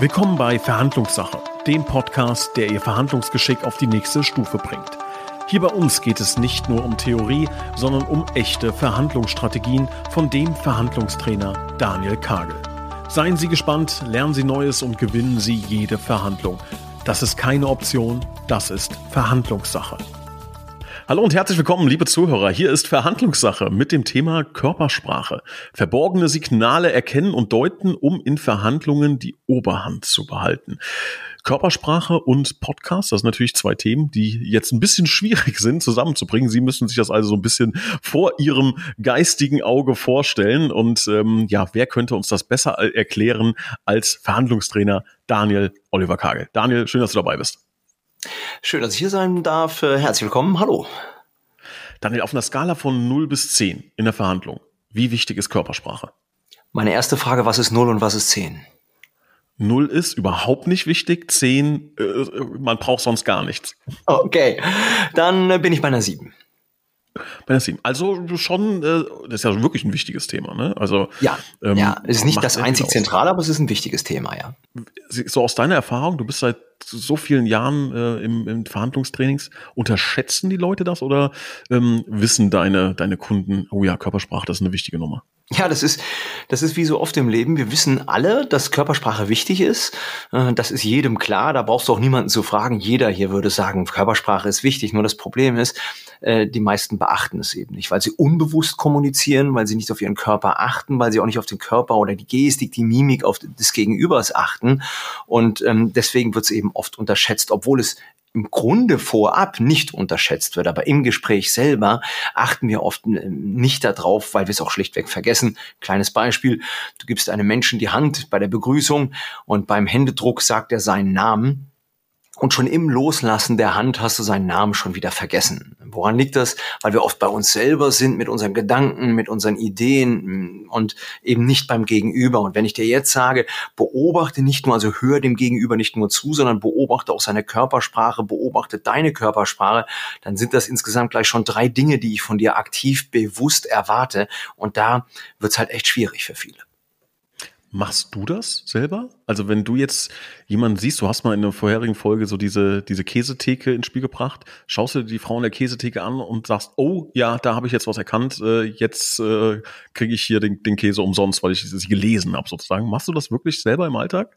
Willkommen bei Verhandlungssache, dem Podcast, der Ihr Verhandlungsgeschick auf die nächste Stufe bringt. Hier bei uns geht es nicht nur um Theorie, sondern um echte Verhandlungsstrategien von dem Verhandlungstrainer Daniel Kagel. Seien Sie gespannt, lernen Sie Neues und gewinnen Sie jede Verhandlung. Das ist keine Option, das ist Verhandlungssache. Hallo und herzlich willkommen, liebe Zuhörer. Hier ist Verhandlungssache mit dem Thema Körpersprache. Verborgene Signale erkennen und deuten, um in Verhandlungen die Oberhand zu behalten. Körpersprache und Podcast, das sind natürlich zwei Themen, die jetzt ein bisschen schwierig sind zusammenzubringen. Sie müssen sich das also so ein bisschen vor Ihrem geistigen Auge vorstellen. Und ähm, ja, wer könnte uns das besser erklären als Verhandlungstrainer Daniel Oliver Kagel? Daniel, schön, dass du dabei bist. Schön, dass ich hier sein darf. Äh, herzlich willkommen. Hallo. Daniel, auf einer Skala von 0 bis 10 in der Verhandlung, wie wichtig ist Körpersprache? Meine erste Frage, was ist 0 und was ist 10? 0 ist überhaupt nicht wichtig, 10, äh, man braucht sonst gar nichts. Okay, dann äh, bin ich bei einer 7. Bei einer 7. Also schon, äh, das ist ja wirklich ein wichtiges Thema, ne? Also ja, ähm, ja, es ist nicht das einzig zentrale, aber es ist ein wichtiges Thema, ja. So aus deiner Erfahrung, du bist seit so vielen Jahren äh, im, im Verhandlungstrainings, unterschätzen die Leute das oder ähm, wissen deine, deine Kunden, oh ja, Körpersprache, das ist eine wichtige Nummer? Ja, das ist, das ist wie so oft im Leben. Wir wissen alle, dass Körpersprache wichtig ist. Äh, das ist jedem klar. Da brauchst du auch niemanden zu fragen. Jeder hier würde sagen, Körpersprache ist wichtig. Nur das Problem ist, äh, die meisten beachten es eben nicht, weil sie unbewusst kommunizieren, weil sie nicht auf ihren Körper achten, weil sie auch nicht auf den Körper oder die Gestik, die Mimik auf des Gegenübers achten. Und ähm, deswegen wird es eben oft unterschätzt, obwohl es im Grunde vorab nicht unterschätzt wird, aber im Gespräch selber achten wir oft äh, nicht darauf, weil wir es auch schlichtweg vergessen. Kleines Beispiel, du gibst einem Menschen die Hand bei der Begrüßung und beim Händedruck sagt er seinen Namen und schon im Loslassen der Hand hast du seinen Namen schon wieder vergessen. Woran liegt das? Weil wir oft bei uns selber sind mit unseren Gedanken, mit unseren Ideen mm, und eben nicht beim Gegenüber. Und wenn ich dir jetzt sage, beobachte nicht nur, also hör dem Gegenüber nicht nur zu, sondern beobachte auch seine Körpersprache, beobachte deine Körpersprache, dann sind das insgesamt gleich schon drei Dinge, die ich von dir aktiv bewusst erwarte. Und da wird's halt echt schwierig für viele. Machst du das selber? Also wenn du jetzt jemanden siehst, du hast mal in der vorherigen Folge so diese, diese Käsetheke ins Spiel gebracht, schaust du die Frau in der Käsetheke an und sagst, oh ja, da habe ich jetzt was erkannt, äh, jetzt äh, kriege ich hier den, den Käse umsonst, weil ich sie gelesen habe sozusagen. Machst du das wirklich selber im Alltag?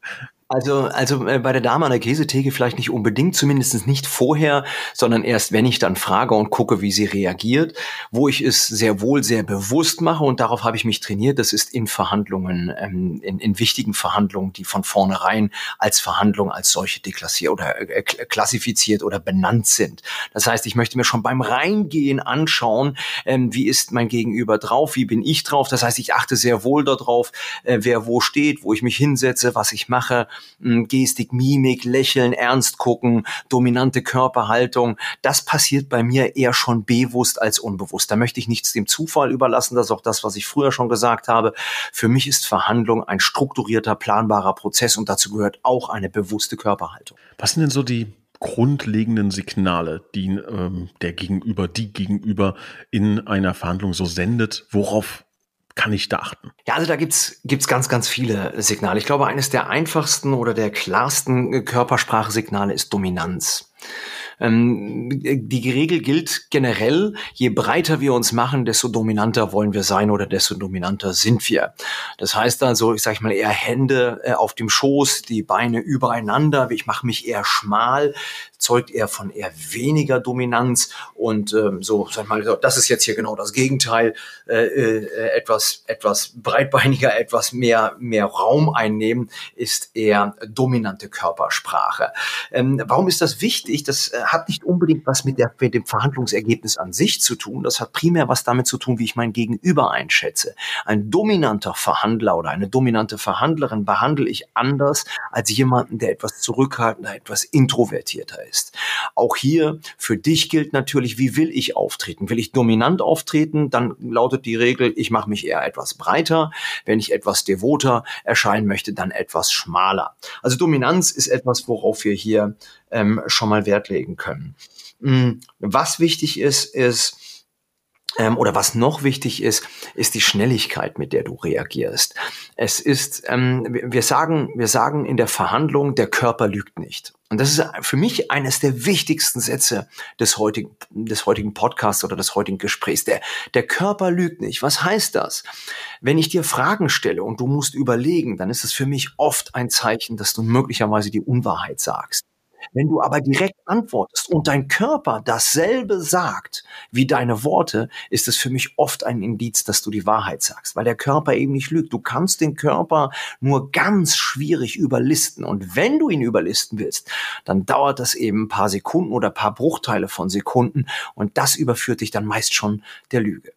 Also, also äh, bei der Dame an der Käsetheke vielleicht nicht unbedingt, zumindest nicht vorher, sondern erst, wenn ich dann frage und gucke, wie sie reagiert, wo ich es sehr wohl sehr bewusst mache und darauf habe ich mich trainiert, das ist in Verhandlungen, ähm, in, in wichtigen Verhandlungen, die von vornherein als Verhandlung als solche deklassiert oder äh, klassifiziert oder benannt sind. Das heißt, ich möchte mir schon beim Reingehen anschauen, ähm, wie ist mein Gegenüber drauf, wie bin ich drauf. Das heißt, ich achte sehr wohl darauf, äh, wer wo steht, wo ich mich hinsetze, was ich mache Gestik, Mimik, Lächeln, ernst gucken, dominante Körperhaltung. Das passiert bei mir eher schon bewusst als unbewusst. Da möchte ich nichts dem Zufall überlassen. Das ist auch das, was ich früher schon gesagt habe. Für mich ist Verhandlung ein strukturierter, planbarer Prozess und dazu gehört auch eine bewusste Körperhaltung. Was sind denn so die grundlegenden Signale, die ähm, der Gegenüber, die Gegenüber in einer Verhandlung so sendet? Worauf kann ich da achten? Ja, also da gibt's gibt's ganz, ganz viele Signale. Ich glaube, eines der einfachsten oder der klarsten Körpersprachsignale ist Dominanz. Ähm, die Regel gilt generell, je breiter wir uns machen, desto dominanter wollen wir sein oder desto dominanter sind wir. Das heißt also, ich sage mal eher Hände äh, auf dem Schoß, die Beine übereinander, ich mache mich eher schmal, zeugt eher von eher weniger Dominanz und ähm, so, sag mal, das ist jetzt hier genau das Gegenteil, äh, äh, etwas etwas breitbeiniger, etwas mehr mehr Raum einnehmen ist eher dominante Körpersprache. Ähm, warum ist das wichtig? Das äh, hat nicht unbedingt was mit, der, mit dem Verhandlungsergebnis an sich zu tun. Das hat primär was damit zu tun, wie ich mein Gegenüber einschätze. Ein dominanter Verhandler oder eine dominante Verhandlerin behandle ich anders als jemanden, der etwas zurückhaltender, etwas introvertierter ist. Auch hier für dich gilt natürlich, wie will ich auftreten? Will ich dominant auftreten? Dann lautet die Regel, ich mache mich eher etwas breiter. Wenn ich etwas devoter erscheinen möchte, dann etwas schmaler. Also Dominanz ist etwas, worauf wir hier ähm, schon mal Wert legen können. Mm, was wichtig ist, ist, ähm, oder was noch wichtig ist, ist die Schnelligkeit, mit der du reagierst. Es ist, ähm, wir sagen, wir sagen in der Verhandlung, der Körper lügt nicht. Und das ist für mich eines der wichtigsten Sätze des heutigen, des heutigen Podcasts oder des heutigen Gesprächs. Der, der Körper lügt nicht. Was heißt das? Wenn ich dir Fragen stelle und du musst überlegen, dann ist es für mich oft ein Zeichen, dass du möglicherweise die Unwahrheit sagst. Wenn du aber direkt antwortest und dein Körper dasselbe sagt wie deine Worte, ist es für mich oft ein Indiz, dass du die Wahrheit sagst, weil der Körper eben nicht lügt. Du kannst den Körper nur ganz schwierig überlisten. Und wenn du ihn überlisten willst, dann dauert das eben ein paar Sekunden oder ein paar Bruchteile von Sekunden und das überführt dich dann meist schon der Lüge.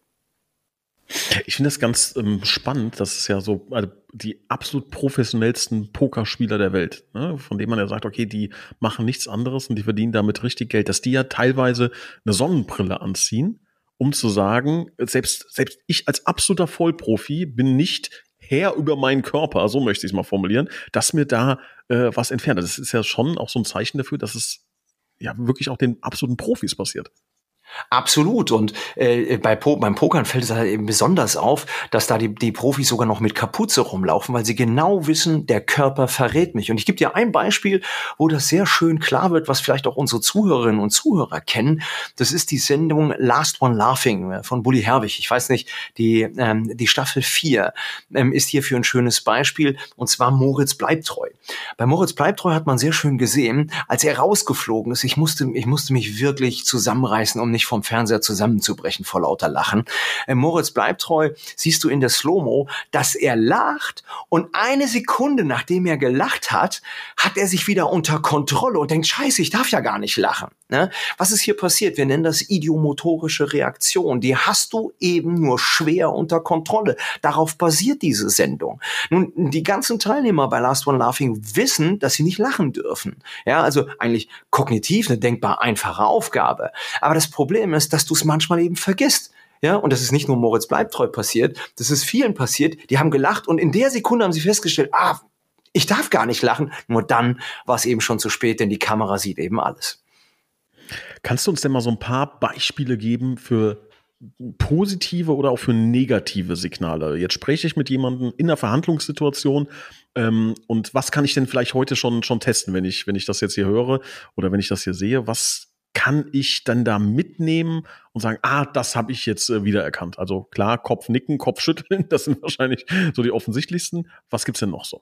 Ich finde das ganz ähm, spannend. Das ist ja so also die absolut professionellsten Pokerspieler der Welt, ne? von denen man ja sagt, okay, die machen nichts anderes und die verdienen damit richtig Geld, dass die ja teilweise eine Sonnenbrille anziehen, um zu sagen, selbst, selbst ich als absoluter Vollprofi bin nicht Herr über meinen Körper, so möchte ich es mal formulieren, dass mir da äh, was entfernt. Das ist ja schon auch so ein Zeichen dafür, dass es ja wirklich auch den absoluten Profis passiert. Absolut. Und äh, bei po beim Pokern fällt es halt eben besonders auf, dass da die, die Profis sogar noch mit Kapuze rumlaufen, weil sie genau wissen, der Körper verrät mich. Und ich gebe dir ein Beispiel, wo das sehr schön klar wird, was vielleicht auch unsere Zuhörerinnen und Zuhörer kennen. Das ist die Sendung Last One Laughing äh, von Bully Herwig. Ich weiß nicht, die, ähm, die Staffel 4 ähm, ist hierfür ein schönes Beispiel, und zwar Moritz Bleibtreu. Bei Moritz Bleibtreu hat man sehr schön gesehen, als er rausgeflogen ist, ich musste, ich musste mich wirklich zusammenreißen, um nicht vom Fernseher zusammenzubrechen vor lauter Lachen. Äh, Moritz bleibt treu, siehst du in der Slow-Mo, dass er lacht und eine Sekunde nachdem er gelacht hat, hat er sich wieder unter Kontrolle und denkt, scheiße, ich darf ja gar nicht lachen. Ne? Was ist hier passiert? Wir nennen das idiomotorische Reaktion. Die hast du eben nur schwer unter Kontrolle. Darauf basiert diese Sendung. Nun, die ganzen Teilnehmer bei Last One Laughing wissen, dass sie nicht lachen dürfen. Ja, also eigentlich kognitiv eine denkbar einfache Aufgabe. Aber das Problem ist, dass du es manchmal eben vergisst. Ja, und das ist nicht nur Moritz Bleibtreu passiert, das ist vielen passiert, die haben gelacht und in der Sekunde haben sie festgestellt, ah, ich darf gar nicht lachen. Nur dann war es eben schon zu spät, denn die Kamera sieht eben alles. Kannst du uns denn mal so ein paar Beispiele geben für positive oder auch für negative Signale? Jetzt spreche ich mit jemandem in einer Verhandlungssituation ähm, und was kann ich denn vielleicht heute schon, schon testen, wenn ich, wenn ich das jetzt hier höre oder wenn ich das hier sehe? Was kann ich dann da mitnehmen und sagen, ah, das habe ich jetzt äh, wiedererkannt. Also klar, Kopf nicken, Kopf schütteln, das sind wahrscheinlich so die offensichtlichsten. Was gibt's denn noch so?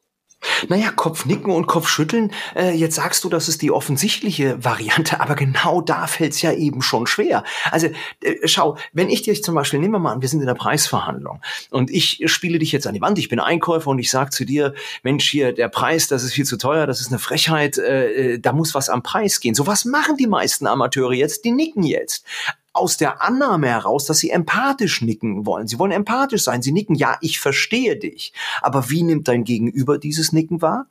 Naja, Kopfnicken und Kopfschütteln, äh, jetzt sagst du, das ist die offensichtliche Variante, aber genau da fällt's ja eben schon schwer. Also äh, schau, wenn ich dich zum Beispiel, nehmen wir mal an, wir sind in der Preisverhandlung und ich spiele dich jetzt an die Wand, ich bin Einkäufer und ich sag zu dir, Mensch, hier, der Preis, das ist viel zu teuer, das ist eine Frechheit, äh, äh da muss was am Preis gehen. So was machen die meisten Amateure jetzt, die nicken jetzt aus der Annahme heraus, dass sie empathisch nicken wollen. Sie wollen empathisch sein. Sie nicken, ja, ich verstehe dich. Aber wie nimmt dein Gegenüber dieses Nicken wahr?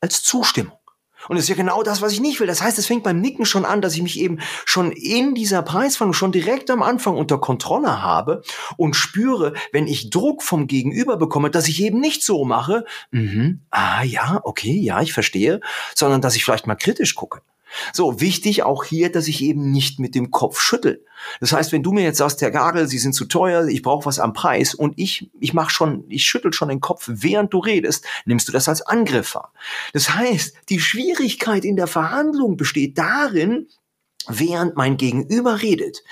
Als Zustimmung. Und das ist ja genau das, was ich nicht will. Das heißt, es fängt beim Nicken schon an, dass ich mich eben schon in dieser Preisverhandlung schon direkt am Anfang unter Kontrolle habe und spüre, wenn ich Druck vom Gegenüber bekomme, dass ich eben nicht so mache, mhm, ah ja, okay, ja, ich verstehe, sondern dass ich vielleicht mal kritisch gucke. So, wichtig auch hier, dass ich eben nicht mit dem Kopf schüttel. Das heißt, wenn du mir jetzt sagst, Herr Gagel, Sie sind zu teuer, ich brauche was am Preis und ich, ich mach schon, ich schüttel schon den Kopf, während du redest, nimmst du das als Angriff wahr. Das heißt, die Schwierigkeit in der Verhandlung besteht darin, während mein Gegenüber redet,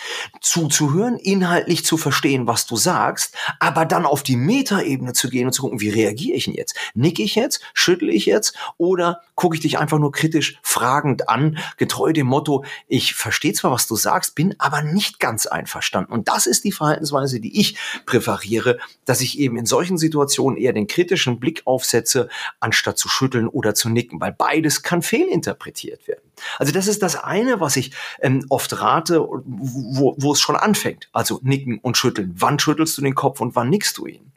zuzuhören, inhaltlich zu verstehen, was du sagst, aber dann auf die Metaebene zu gehen und zu gucken, wie reagiere ich denn jetzt? Nicke ich jetzt? Schüttle ich jetzt? Oder gucke ich dich einfach nur kritisch fragend an, getreu dem Motto, ich verstehe zwar, was du sagst, bin aber nicht ganz einverstanden. Und das ist die Verhaltensweise, die ich präferiere, dass ich eben in solchen Situationen eher den kritischen Blick aufsetze, anstatt zu schütteln oder zu nicken, weil beides kann fehlinterpretiert werden. Also das ist das eine, was ich ähm, oft rate, wo, wo es schon anfängt. Also nicken und schütteln. Wann schüttelst du den Kopf und wann nickst du ihn?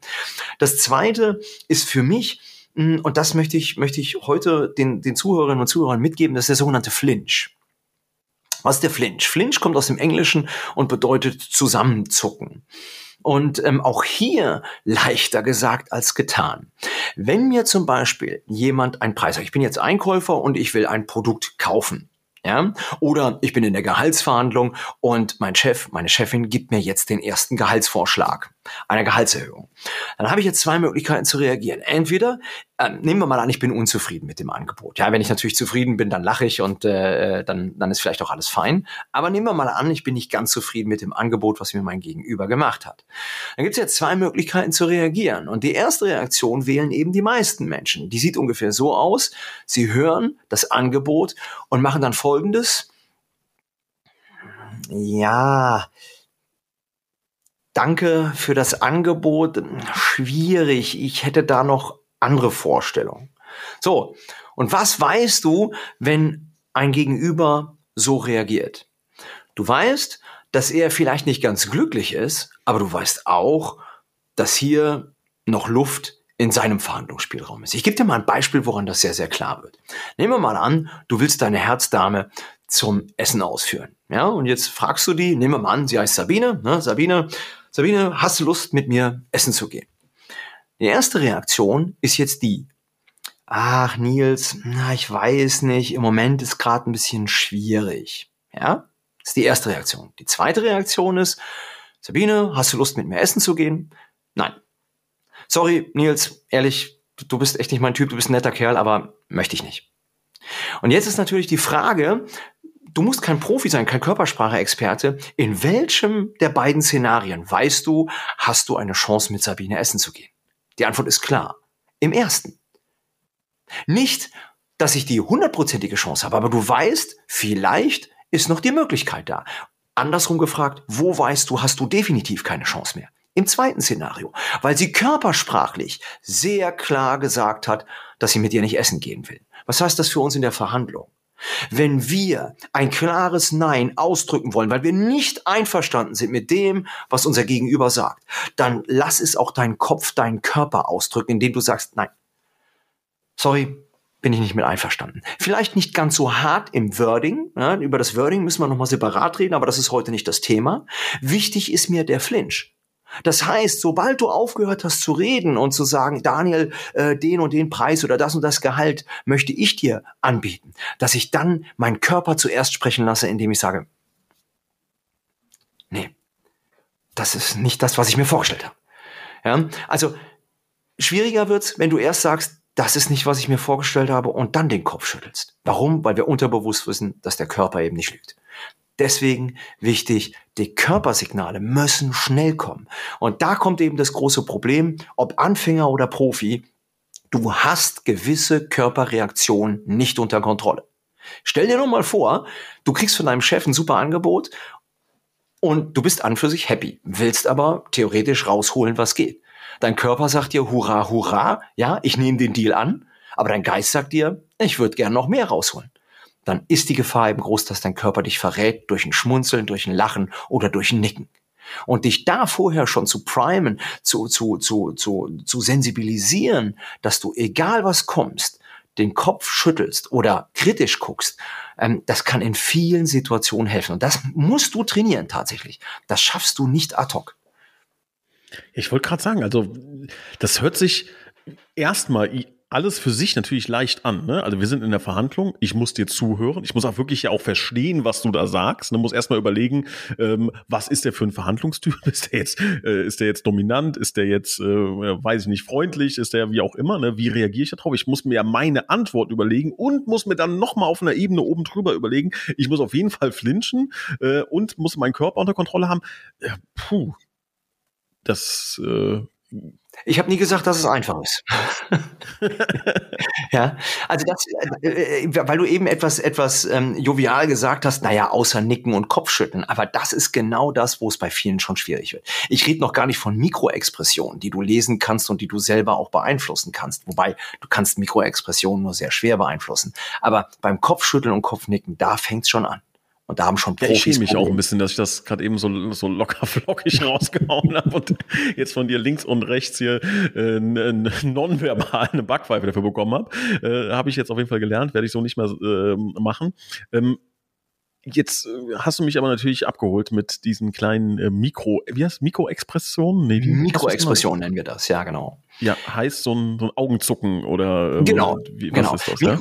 Das zweite ist für mich, hm, und das möchte ich, möchte ich heute den, den Zuhörerinnen und Zuhörern mitgeben, das ist der sogenannte Flinch. Was ist der Flinch? Flinch kommt aus dem Englischen und bedeutet zusammenzucken. Und ähm, auch hier leichter gesagt als getan. Wenn mir zum Beispiel jemand einen Preis sagt, ich bin jetzt Einkäufer und ich will ein Produkt kaufen, Ja? Oder ich bin in der Gehaltsverhandlung und mein Chef, meine Chefin gibt mir jetzt den ersten Gehaltsvorschlag einer Gehaltserhöhung. Dann habe ich jetzt zwei Möglichkeiten zu reagieren. Entweder äh, nehmen wir mal an, ich bin unzufrieden mit dem Angebot. Ja, wenn ich natürlich zufrieden bin, dann lache ich und äh, dann, dann ist vielleicht auch alles fein. Aber nehmen wir mal an, ich bin nicht ganz zufrieden mit dem Angebot, was mir mein Gegenüber gemacht hat. Dann gibt es jetzt zwei Möglichkeiten zu reagieren. Und die erste Reaktion wählen eben die meisten Menschen. Die sieht ungefähr so aus. Sie hören das Angebot und machen dann Folgendes. Ja, danke für das Angebot. Schwierig. Ich hätte da noch andere Vorstellungen. So. Und was weißt du, wenn ein Gegenüber so reagiert? Du weißt, dass er vielleicht nicht ganz glücklich ist, aber du weißt auch, dass hier noch Luft in seinem Verhandlungsspielraum ist. Ich gebe dir mal ein Beispiel, woran das sehr, sehr klar wird. Nehmen wir mal an, du willst deine Herzdame zum Essen ausführen. Ja, und jetzt fragst du die, nehmen wir mal an, sie heißt Sabine, ne? Sabine, Sabine, hast du Lust, mit mir essen zu gehen? Die erste Reaktion ist jetzt die, ach Nils, na, ich weiß nicht, im Moment ist gerade ein bisschen schwierig. Ja, das ist die erste Reaktion. Die zweite Reaktion ist, Sabine, hast du Lust, mit mir essen zu gehen? Nein. Sorry, Nils, ehrlich, du bist echt nicht mein Typ, du bist ein netter Kerl, aber möchte ich nicht. Und jetzt ist natürlich die Frage, du musst kein Profi sein, kein Körpersprache-Experte. In welchem der beiden Szenarien weißt du, hast du eine Chance, mit Sabine essen zu gehen? Die Antwort ist klar. Im ersten. Nicht, dass ich die hundertprozentige Chance habe, aber du weißt, vielleicht ist noch die Möglichkeit da. Andersrum gefragt, wo weißt du, hast du definitiv keine Chance mehr? Im zweiten Szenario, weil sie körpersprachlich sehr klar gesagt hat, dass sie mit dir nicht essen gehen will. Was heißt das für uns in der Verhandlung? Wenn wir ein klares Nein ausdrücken wollen, weil wir nicht einverstanden sind mit dem, was unser Gegenüber sagt, dann lass es auch dein Kopf, deinen Körper ausdrücken, indem du sagst, nein, sorry, bin ich nicht mit einverstanden. Vielleicht nicht ganz so hart im Wording. Ja, über das Wording müssen wir nochmal separat reden, aber das ist heute nicht das Thema. Wichtig ist mir der Flinch. Das heißt, sobald du aufgehört hast zu reden und zu sagen, Daniel, äh, den und den Preis oder das und das Gehalt möchte ich dir anbieten, dass ich dann meinen Körper zuerst sprechen lasse, indem ich sage, nee, das ist nicht das, was ich mir vorgestellt habe. Ja? Also schwieriger wird's, wenn du erst sagst, das ist nicht, was ich mir vorgestellt habe und dann den Kopf schüttelst. Warum? Weil wir unterbewusst wissen, dass der Körper eben nicht lügt. Deswegen wichtig, die Körpersignale müssen schnell kommen. Und da kommt eben das große Problem, ob Anfänger oder Profi, du hast gewisse Körperreaktionen nicht unter Kontrolle. Stell dir nur mal vor, du kriegst von deinem Chef ein super Angebot und du bist an für sich happy, willst aber theoretisch rausholen, was geht. Dein Körper sagt dir, hurra, hurra, ja, ich nehme den Deal an, aber dein Geist sagt dir, ich würde gern noch mehr rausholen dann ist die Gefahr eben groß, dass dein Körper dich verrät durch ein Schmunzeln, durch ein Lachen oder durch ein Nicken. Und dich da vorher schon zu primen, zu, zu, zu, zu, zu sensibilisieren, dass du, egal was kommst, den Kopf schüttelst oder kritisch guckst, ähm, das kann in vielen Situationen helfen. Und das musst du trainieren tatsächlich. Das schaffst du nicht ad hoc. Ich wollte gerade sagen, also das hört sich erstmal alles für sich natürlich leicht an. Ne? Also wir sind in der Verhandlung, ich muss dir zuhören, ich muss auch wirklich ja auch verstehen, was du da sagst. Ne? musst erstmal überlegen, ähm, was ist der für ein Verhandlungstyp? Ist der jetzt, äh, ist der jetzt dominant? Ist der jetzt, äh, weiß ich nicht, freundlich? Ist der wie auch immer? Ne? Wie reagiere ich darauf? Ich muss mir ja meine Antwort überlegen und muss mir dann nochmal auf einer Ebene oben drüber überlegen. Ich muss auf jeden Fall flinchen äh, und muss meinen Körper unter Kontrolle haben. Äh, puh, das äh, ich habe nie gesagt, dass es einfach ist. ja, also das, äh, äh, weil du eben etwas, etwas ähm, jovial gesagt hast, naja, außer Nicken und Kopfschütteln. Aber das ist genau das, wo es bei vielen schon schwierig wird. Ich rede noch gar nicht von Mikroexpressionen, die du lesen kannst und die du selber auch beeinflussen kannst. Wobei du kannst Mikroexpressionen nur sehr schwer beeinflussen. Aber beim Kopfschütteln und Kopfnicken, da fängt's schon an. Und da haben schon Profis. Ja, ich schäme mich auch ein bisschen, dass ich das gerade eben so, so locker flockig rausgehauen habe und jetzt von dir links und rechts hier äh, nonverbal eine Backpfeife dafür bekommen habe. Äh, habe ich jetzt auf jeden Fall gelernt, werde ich so nicht mehr äh, machen. Ähm, Jetzt äh, hast du mich aber natürlich abgeholt mit diesen kleinen äh, Mikro, wie heißt Mikroexpressionen? Nee, Mikroexpressionen nennen wir das, ja, genau. Ja, heißt so ein, so ein Augenzucken oder äh, genau, wie, was genau. ist das? Ja?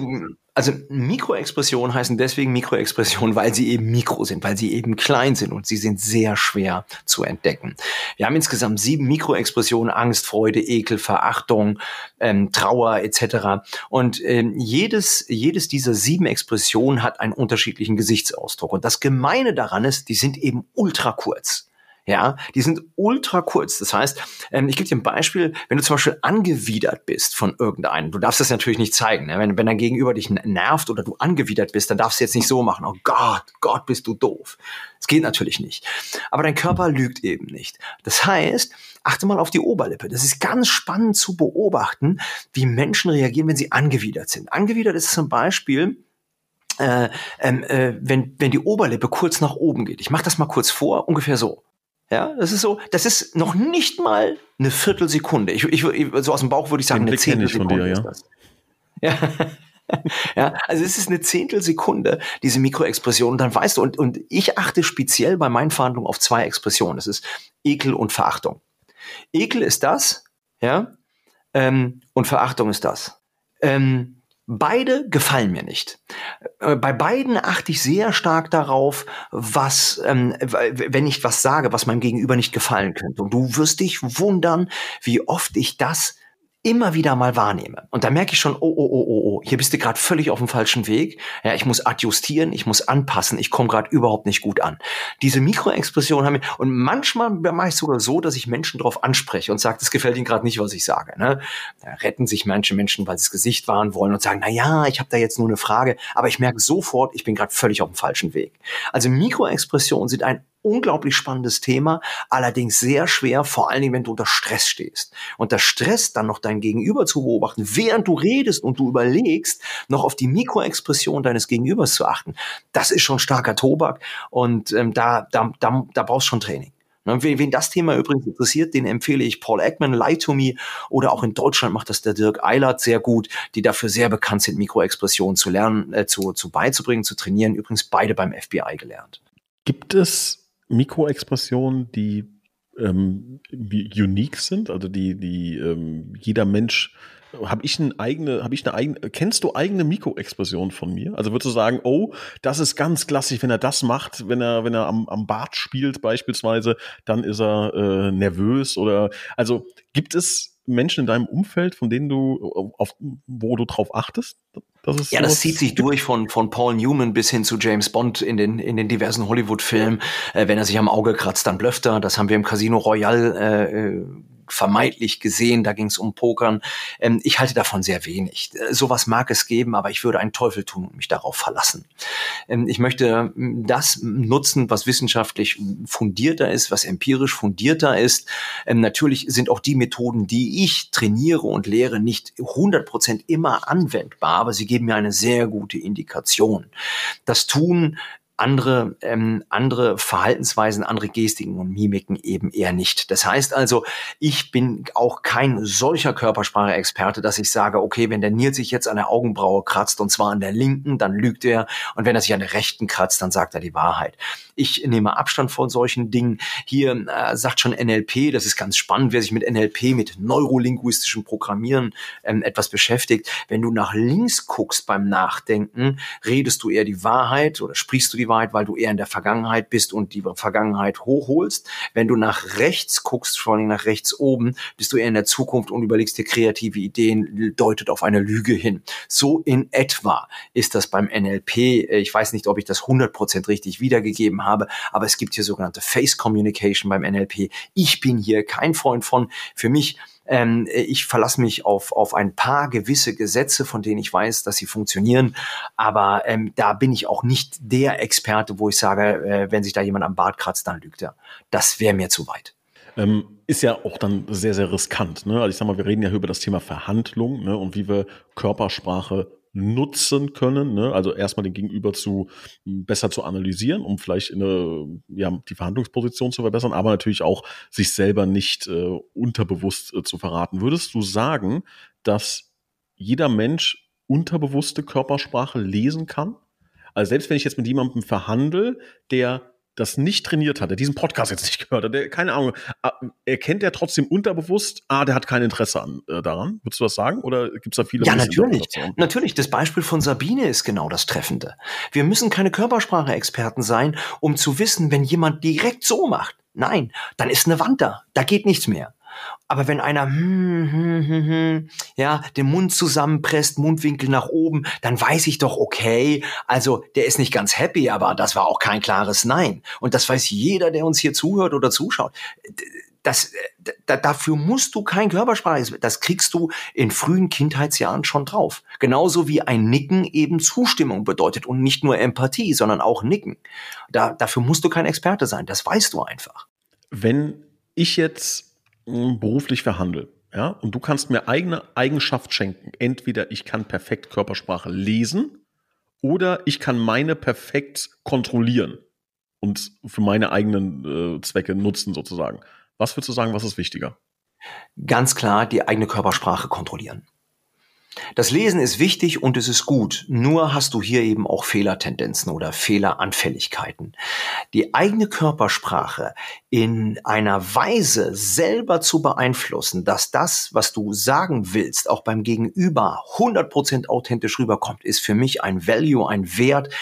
Also Mikroexpressionen heißen deswegen Mikroexpressionen, weil sie eben mikro sind, weil sie eben klein sind und sie sind sehr schwer zu entdecken. Wir haben insgesamt sieben Mikroexpressionen, Angst, Freude, Ekel, Verachtung, ähm, Trauer etc. Und ähm, jedes, jedes dieser sieben Expressionen hat einen unterschiedlichen Gesichtsausdruck. Und das Gemeine daran ist, die sind eben ultra kurz. Ja, die sind ultra kurz. Das heißt, ähm, ich gebe dir ein Beispiel, wenn du zum Beispiel angewidert bist von irgendeinem, du darfst das natürlich nicht zeigen. Ne? Wenn, wenn dein Gegenüber dich nervt oder du angewidert bist, dann darfst du jetzt nicht so machen, oh Gott, Gott, bist du doof. Das geht natürlich nicht. Aber dein Körper lügt eben nicht. Das heißt, achte mal auf die Oberlippe. Das ist ganz spannend zu beobachten, wie Menschen reagieren, wenn sie angewidert sind. Angewidert ist zum Beispiel, äh, ähm, äh, wenn, wenn die Oberlippe kurz nach oben geht. Ich mache das mal kurz vor, ungefähr so. Ja, das ist so, das ist noch nicht mal eine Viertelsekunde. Ich, ich, so aus dem Bauch würde ich sagen, Den eine Zehntelsekunde dir, ist das. Ja. ja, also es ist eine Zehntelsekunde, diese Mikroexpression. Und dann weißt du, und, und ich achte speziell bei meinen Verhandlungen auf zwei Expressionen. Das ist Ekel und Verachtung. Ekel ist das, ja, ähm, und Verachtung ist das. Ähm, Beide gefallen mir nicht. Äh, bei beiden achte ich sehr stark darauf, was, ähm, wenn ich was sage, was meinem Gegenüber nicht gefallen könnte. Und du wirst dich wundern, wie oft ich das immer wieder mal wahrnehme. Und da merke ich schon, oh, oh, oh, oh, oh, hier bist du gerade völlig auf dem falschen Weg. Ja, ich muss adjustieren, ich muss anpassen, ich komme gerade überhaupt nicht gut an. Diese Mikroexpression haben wir, und manchmal mache ich sogar so, dass ich Menschen darauf anspreche und sage, das gefällt ihnen gerade nicht, was ich sage. Ne? Da retten sich manche Menschen, weil sie das Gesicht wahren wollen und sagen, na ja, ich habe da jetzt nur eine Frage, aber ich merke sofort, ich bin gerade völlig auf dem falschen Weg. Also Mikroexpressionen sind ein unglaublich spannendes Thema, allerdings sehr schwer, vor allen Dingen, wenn du unter Stress stehst. Unter Stress dann noch dein Gegenüber zu beobachten, während du redest und du überlegst, noch auf die Mikroexpression deines Gegenübers zu achten, das ist schon starker Tobak und ähm, da, da, da, da brauchst schon Training. Ne, wen das Thema übrigens interessiert, den empfehle ich Paul Ekman, Lie to Me oder auch in Deutschland macht das der Dirk Eilert sehr gut, die dafür sehr bekannt sind, Mikroexpressionen zu lernen, äh, zu, zu beizubringen, zu trainieren. Übrigens beide beim FBI gelernt. Gibt es Mikroexpressionen, die ähm, unique sind, also die, die ähm, jeder Mensch habe ich eine eigene, habe ich eine eigene, kennst du eigene Mikroexpressionen von mir? Also würdest du sagen, oh, das ist ganz klassisch, wenn er das macht, wenn er, wenn er am, am Bart spielt beispielsweise, dann ist er äh, nervös oder, also gibt es Menschen in deinem Umfeld, von denen du, auf, wo du drauf achtest? Das ja, das zieht sich durch von, von Paul Newman bis hin zu James Bond in den, in den diversen Hollywood-Filmen. Äh, wenn er sich am Auge kratzt, dann blöfft er. Das haben wir im Casino Royale äh, äh vermeintlich gesehen, da ging es um Pokern. Ähm, ich halte davon sehr wenig. Äh, sowas mag es geben, aber ich würde einen Teufel tun und mich darauf verlassen. Ähm, ich möchte das nutzen, was wissenschaftlich fundierter ist, was empirisch fundierter ist. Ähm, natürlich sind auch die Methoden, die ich trainiere und lehre, nicht 100 Prozent immer anwendbar, aber sie geben mir eine sehr gute Indikation. Das tun andere, ähm, andere Verhaltensweisen, andere Gestiken und Mimiken eben eher nicht. Das heißt also, ich bin auch kein solcher Körpersprache-Experte, dass ich sage, okay, wenn der Nils sich jetzt an der Augenbraue kratzt und zwar an der linken, dann lügt er und wenn er sich an der rechten kratzt, dann sagt er die Wahrheit. Ich nehme Abstand von solchen Dingen. Hier äh, sagt schon NLP, das ist ganz spannend, wer sich mit NLP, mit neurolinguistischem Programmieren ähm, etwas beschäftigt. Wenn du nach links guckst beim Nachdenken, redest du eher die Wahrheit oder sprichst du die Wahrheit, weil du eher in der Vergangenheit bist und die Vergangenheit hochholst. Wenn du nach rechts guckst, vor allem nach rechts oben, bist du eher in der Zukunft und überlegst dir kreative Ideen, deutet auf eine Lüge hin. So in etwa ist das beim NLP. Ich weiß nicht, ob ich das 100% richtig wiedergegeben habe, aber es gibt hier sogenannte Face Communication beim NLP. Ich bin hier kein Freund von. Für mich ähm, ich verlasse mich auf, auf ein paar gewisse Gesetze, von denen ich weiß, dass sie funktionieren. Aber ähm, da bin ich auch nicht der Experte, wo ich sage, äh, wenn sich da jemand am Bart kratzt, dann lügt er. Das wäre mir zu weit. Ähm, ist ja auch dann sehr, sehr riskant. Ne? Also ich sag mal, wir reden ja über das Thema Verhandlung ne? und wie wir Körpersprache nutzen können. Ne? Also erstmal den Gegenüber zu besser zu analysieren, um vielleicht in eine, ja, die Verhandlungsposition zu verbessern, aber natürlich auch sich selber nicht äh, unterbewusst äh, zu verraten. Würdest du sagen, dass jeder Mensch unterbewusste Körpersprache lesen kann? Also selbst wenn ich jetzt mit jemandem verhandle, der das nicht trainiert hat, der diesen Podcast jetzt nicht gehört hat, der, keine Ahnung, ah, erkennt er trotzdem unterbewusst, ah, der hat kein Interesse an, äh, daran? Würdest du das sagen? Oder gibt es da viele? Ja, natürlich. Natürlich. Das Beispiel von Sabine ist genau das Treffende. Wir müssen keine Körpersprache-Experten sein, um zu wissen, wenn jemand direkt so macht. Nein, dann ist eine Wand da. Da geht nichts mehr. Aber wenn einer hm, hm, hm, hm, ja den Mund zusammenpresst, Mundwinkel nach oben, dann weiß ich doch okay. Also der ist nicht ganz happy, aber das war auch kein klares Nein. Und das weiß jeder, der uns hier zuhört oder zuschaut. Das, da, dafür musst du kein Körpersprache. Das kriegst du in frühen Kindheitsjahren schon drauf. Genauso wie ein Nicken eben Zustimmung bedeutet und nicht nur Empathie, sondern auch Nicken. Da, dafür musst du kein Experte sein. Das weißt du einfach. Wenn ich jetzt beruflich verhandle, ja, und du kannst mir eigene Eigenschaft schenken. Entweder ich kann perfekt Körpersprache lesen oder ich kann meine perfekt kontrollieren und für meine eigenen äh, Zwecke nutzen sozusagen. Was würdest du sagen, was ist wichtiger? Ganz klar die eigene Körpersprache kontrollieren. Das Lesen ist wichtig und es ist gut, nur hast du hier eben auch Fehlertendenzen oder Fehleranfälligkeiten. Die eigene Körpersprache in einer Weise selber zu beeinflussen, dass das, was du sagen willst, auch beim Gegenüber 100% authentisch rüberkommt, ist für mich ein Value, ein Wert,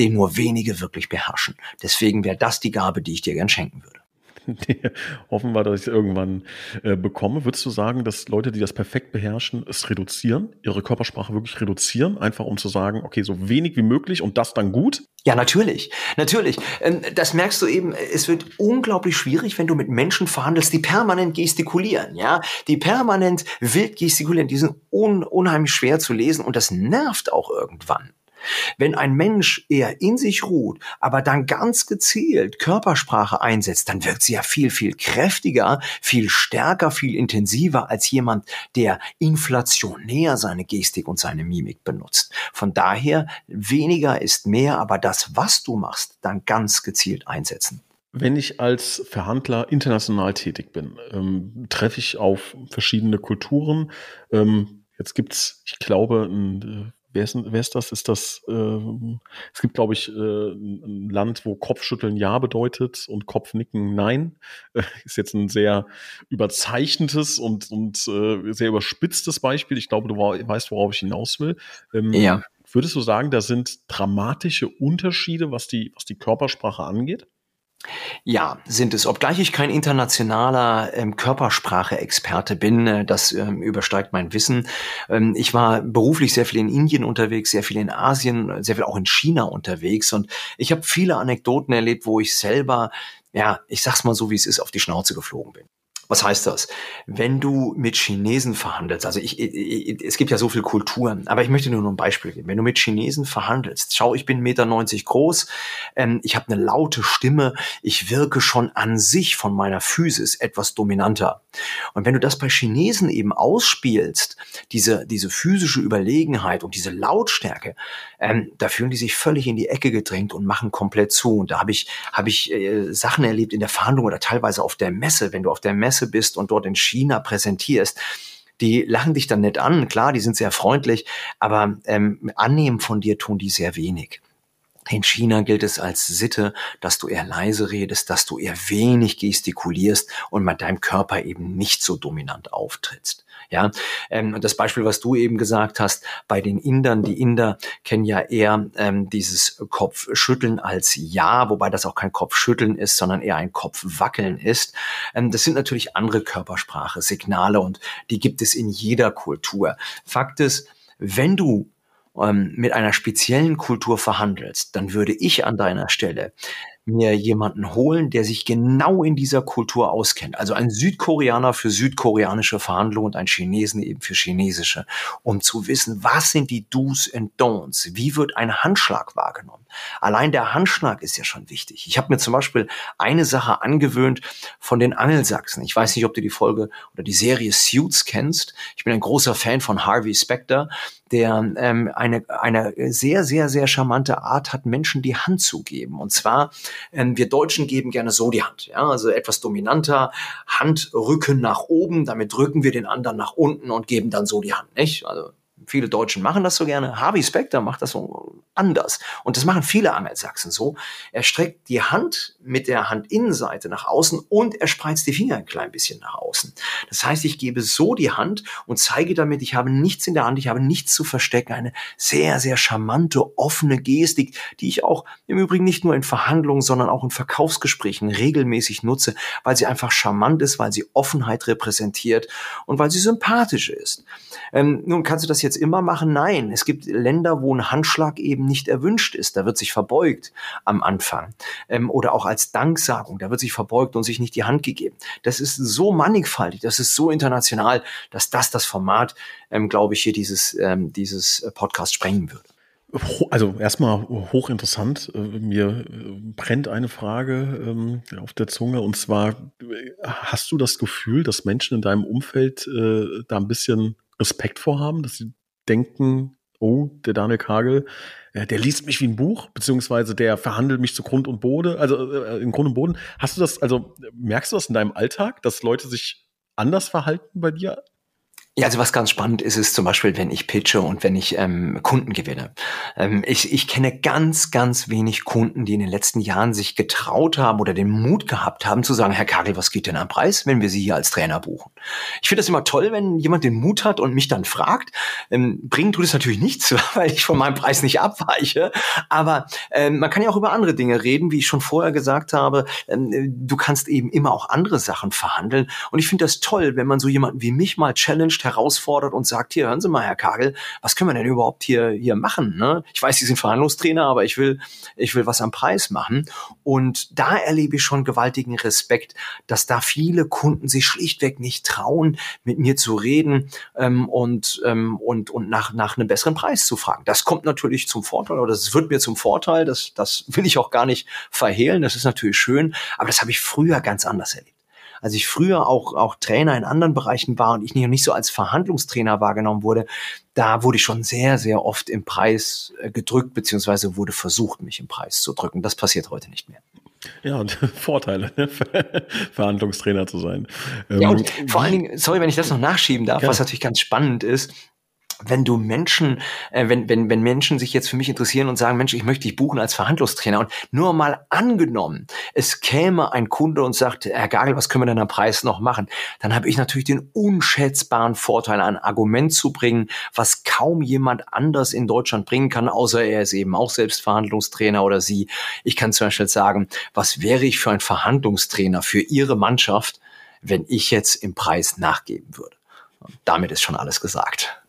den nur wenige wirklich beherrschen. Deswegen wäre das die Gabe, die ich dir gern schenken würde. hoffen wir, dass ich irgendwann äh, bekomme. Würdest du sagen, dass Leute, die das perfekt beherrschen, es reduzieren, ihre Körpersprache wirklich reduzieren, einfach um zu sagen, okay, so wenig wie möglich und das dann gut? Ja, natürlich. Natürlich. Ähm, das merkst du eben, es wird unglaublich schwierig, wenn du mit Menschen verhandelst, die permanent gestikulieren, ja, die permanent wild gestikulieren, die sind un unheimlich schwer zu lesen und das nervt auch irgendwann. Wenn ein Mensch eher in sich ruht, aber dann ganz gezielt Körpersprache einsetzt, dann wirkt sie ja viel, viel kräftiger, viel stärker, viel intensiver als jemand, der inflationär seine Gestik und seine Mimik benutzt. Von daher, weniger ist mehr, aber das, was du machst, dann ganz gezielt einsetzen. Wenn ich als Verhandler international tätig bin, ähm, treffe ich auf verschiedene Kulturen. Ähm, jetzt gibt's, ich glaube, ein wer ist, wer ist das? Ist das, äh, es gibt, glaube ich, äh, ein Land, wo Kopfschütteln Ja bedeutet und Kopfnicken Nein. Äh, ist jetzt ein sehr überzeichnetes und, und äh, sehr überspitztes Beispiel. Ich glaube, du weißt, worauf ich hinaus will. Ähm, ja. Würdest du sagen, da sind dramatische Unterschiede, was die, was die Körpersprache angeht? Ja, sind es. Obgleich ich kein internationaler ähm, Körpersprache-Experte bin, äh, das ähm, übersteigt mein Wissen. Ähm, ich war beruflich sehr viel in Indien unterwegs, sehr viel in Asien, sehr viel auch in China unterwegs und ich habe viele Anekdoten erlebt, wo ich selber, ja, ich sag's mal so, wie es ist, auf die Schnauze geflogen bin. Was heißt das? Wenn du mit Chinesen verhandelst, also ich, ich, es gibt ja so viel Kulturen, aber ich möchte nur noch ein Beispiel geben. Wenn du mit Chinesen verhandelst, schau, ich bin 1,90 Meter groß, ähm, ich habe eine laute Stimme, ich wirke schon an sich von meiner Physis etwas dominanter. Und wenn du das bei Chinesen eben ausspielst, diese, diese physische Überlegenheit und diese Lautstärke, ähm, da fühlen die sich völlig in die Ecke gedrängt und machen komplett zu. Und da habe ich, hab ich äh, Sachen erlebt in der Verhandlung oder teilweise auf der Messe, wenn du auf der Messe Messe bist und dort in China präsentierst, die lachen dich dann nett an, klar, die sind sehr freundlich, aber ähm, annehmen von dir tun die sehr wenig. In China gilt es als Sitte, dass du eher leise redest, dass du eher wenig gestikulierst und mit deinem Körper eben nicht so dominant auftrittst. Ja, ähm, das Beispiel, was du eben gesagt hast, bei den Indern, die Inder kennen ja eher ähm, dieses Kopfschütteln als Ja, wobei das auch kein Kopfschütteln ist, sondern eher ein Kopfwackeln ist. Ähm, das sind natürlich andere Körpersprache, Signale und die gibt es in jeder Kultur. Fakt ist, wenn du ähm, mit einer speziellen Kultur verhandelst, dann würde ich an deiner Stelle mir jemanden holen, der sich genau in dieser Kultur auskennt. Also ein Südkoreaner für südkoreanische Verhandlungen und ein Chinesen eben für chinesische, um zu wissen, was sind die Do's and Don'ts? Wie wird ein Handschlag wahrgenommen? Allein der Handschlag ist ja schon wichtig. Ich habe mir zum Beispiel eine Sache angewöhnt von den Angelsachsen. Ich weiß nicht, ob du die Folge oder die Serie Suits kennst. Ich bin ein großer Fan von Harvey Specter, der ähm, eine, eine sehr, sehr, sehr charmante Art hat, Menschen die Hand zu geben. Und zwar ähm, wir Deutschen geben gerne so die Hand, ja, also etwas dominanter, Handrücken nach oben, damit drücken wir den anderen nach unten und geben dann so die Hand, nicht? Also Viele Deutschen machen das so gerne. Harvey Specter macht das so anders. Und das machen viele Angelsachsen so. Er streckt die Hand mit der Handinnenseite nach außen und er spreizt die Finger ein klein bisschen nach außen. Das heißt, ich gebe so die Hand und zeige damit, ich habe nichts in der Hand, ich habe nichts zu verstecken. Eine sehr, sehr charmante, offene Gestik, die ich auch im Übrigen nicht nur in Verhandlungen, sondern auch in Verkaufsgesprächen regelmäßig nutze, weil sie einfach charmant ist, weil sie Offenheit repräsentiert und weil sie sympathisch ist. Ähm, nun kannst du das jetzt immer machen? Nein. Es gibt Länder, wo ein Handschlag eben nicht erwünscht ist. Da wird sich verbeugt am Anfang. Ähm, oder auch als Danksagung. Da wird sich verbeugt und sich nicht die Hand gegeben. Das ist so mannigfaltig, das ist so international, dass das das Format, ähm, glaube ich, hier dieses, ähm, dieses Podcast sprengen würde. Also erstmal hochinteressant. Äh, mir äh, brennt eine Frage ähm, auf der Zunge und zwar hast du das Gefühl, dass Menschen in deinem Umfeld äh, da ein bisschen Respekt vorhaben, dass sie denken, oh, der Daniel Kagel, äh, der liest mich wie ein Buch, beziehungsweise der verhandelt mich zu Grund und Boden, also äh, in Grund und Boden. Hast du das, also merkst du das in deinem Alltag, dass Leute sich anders verhalten bei dir ja, also was ganz spannend ist, ist zum Beispiel, wenn ich pitche und wenn ich ähm, Kunden gewinne. Ähm, ich, ich kenne ganz, ganz wenig Kunden, die in den letzten Jahren sich getraut haben oder den Mut gehabt haben zu sagen, Herr Kagel, was geht denn am Preis, wenn wir Sie hier als Trainer buchen? Ich finde das immer toll, wenn jemand den Mut hat und mich dann fragt. Ähm, bringen tut es natürlich nichts, weil ich von meinem Preis nicht abweiche. Aber ähm, man kann ja auch über andere Dinge reden, wie ich schon vorher gesagt habe. Ähm, du kannst eben immer auch andere Sachen verhandeln. Und ich finde das toll, wenn man so jemanden wie mich mal challenged, herausfordert und sagt, hier, hören Sie mal, Herr Kagel, was können wir denn überhaupt hier, hier machen? Ne? Ich weiß, Sie sind Verhandlungstrainer, aber ich will, ich will was am Preis machen. Und da erlebe ich schon gewaltigen Respekt, dass da viele Kunden sich schlichtweg nicht trauen, mit mir zu reden ähm, und, ähm, und, und nach, nach einem besseren Preis zu fragen. Das kommt natürlich zum Vorteil oder das wird mir zum Vorteil. Das, das will ich auch gar nicht verhehlen. Das ist natürlich schön, aber das habe ich früher ganz anders erlebt als ich früher auch, auch Trainer in anderen Bereichen war und ich nicht, nicht so als Verhandlungstrainer wahrgenommen wurde, da wurde ich schon sehr, sehr oft im Preis äh, gedrückt, beziehungsweise wurde versucht, mich im Preis zu drücken. Das passiert heute nicht mehr. Ja, und Vorteile, ne? Verhandlungstrainer zu sein. Ja, und ähm, vor allen Dingen, sorry, wenn ich das noch nachschieben darf, ja. was natürlich ganz spannend ist, wenn du Menschen, äh, wenn, wenn, wenn Menschen sich jetzt für mich interessieren und sagen, Mensch, ich möchte dich buchen als Verhandlungstrainer und nur mal angenommen, es käme ein Kunde und sagt, Herr Gagel, was können wir denn am Preis noch machen? Dann habe ich natürlich den unschätzbaren Vorteil, ein Argument zu bringen, was kaum jemand anders in Deutschland bringen kann, außer er ist eben auch selbst Verhandlungstrainer oder sie. Ich kann zum Beispiel sagen, was wäre ich für ein Verhandlungstrainer für Ihre Mannschaft, wenn ich jetzt im Preis nachgeben würde? Und damit ist schon alles gesagt.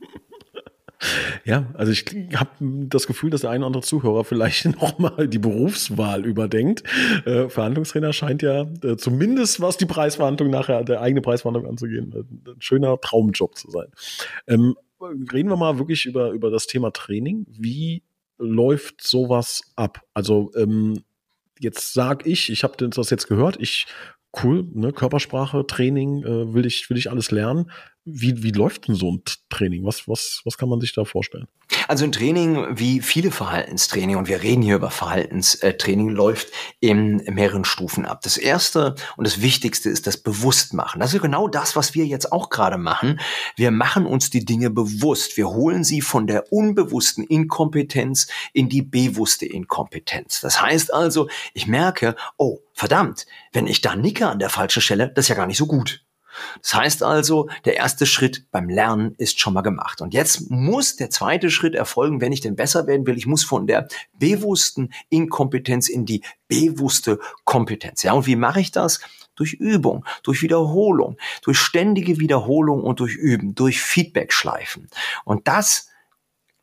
Ja, also ich habe das Gefühl, dass der eine oder andere Zuhörer vielleicht nochmal die Berufswahl überdenkt. Äh, Verhandlungstrainer scheint ja äh, zumindest, was die Preisverhandlung nachher, der eigene Preisverhandlung anzugehen, äh, ein schöner Traumjob zu sein. Ähm, reden wir mal wirklich über, über das Thema Training. Wie läuft sowas ab? Also ähm, jetzt sag ich, ich habe das jetzt gehört, ich cool, ne, Körpersprache, Training, äh, will ich will ich alles lernen. Wie, wie läuft denn so ein Training? Was, was, was kann man sich da vorstellen? Also ein Training, wie viele Verhaltenstraining, und wir reden hier über Verhaltenstraining, läuft in mehreren Stufen ab. Das erste und das wichtigste ist das Bewusstmachen. Das ist genau das, was wir jetzt auch gerade machen. Wir machen uns die Dinge bewusst. Wir holen sie von der unbewussten Inkompetenz in die bewusste Inkompetenz. Das heißt also, ich merke, oh, verdammt, wenn ich da nicke an der falschen Stelle, das ist ja gar nicht so gut. Das heißt also, der erste Schritt beim Lernen ist schon mal gemacht. Und jetzt muss der zweite Schritt erfolgen, wenn ich denn besser werden will. Ich muss von der bewussten Inkompetenz in die bewusste Kompetenz. Ja, und wie mache ich das? Durch Übung, durch Wiederholung, durch ständige Wiederholung und durch Üben, durch Feedback-Schleifen. Und das,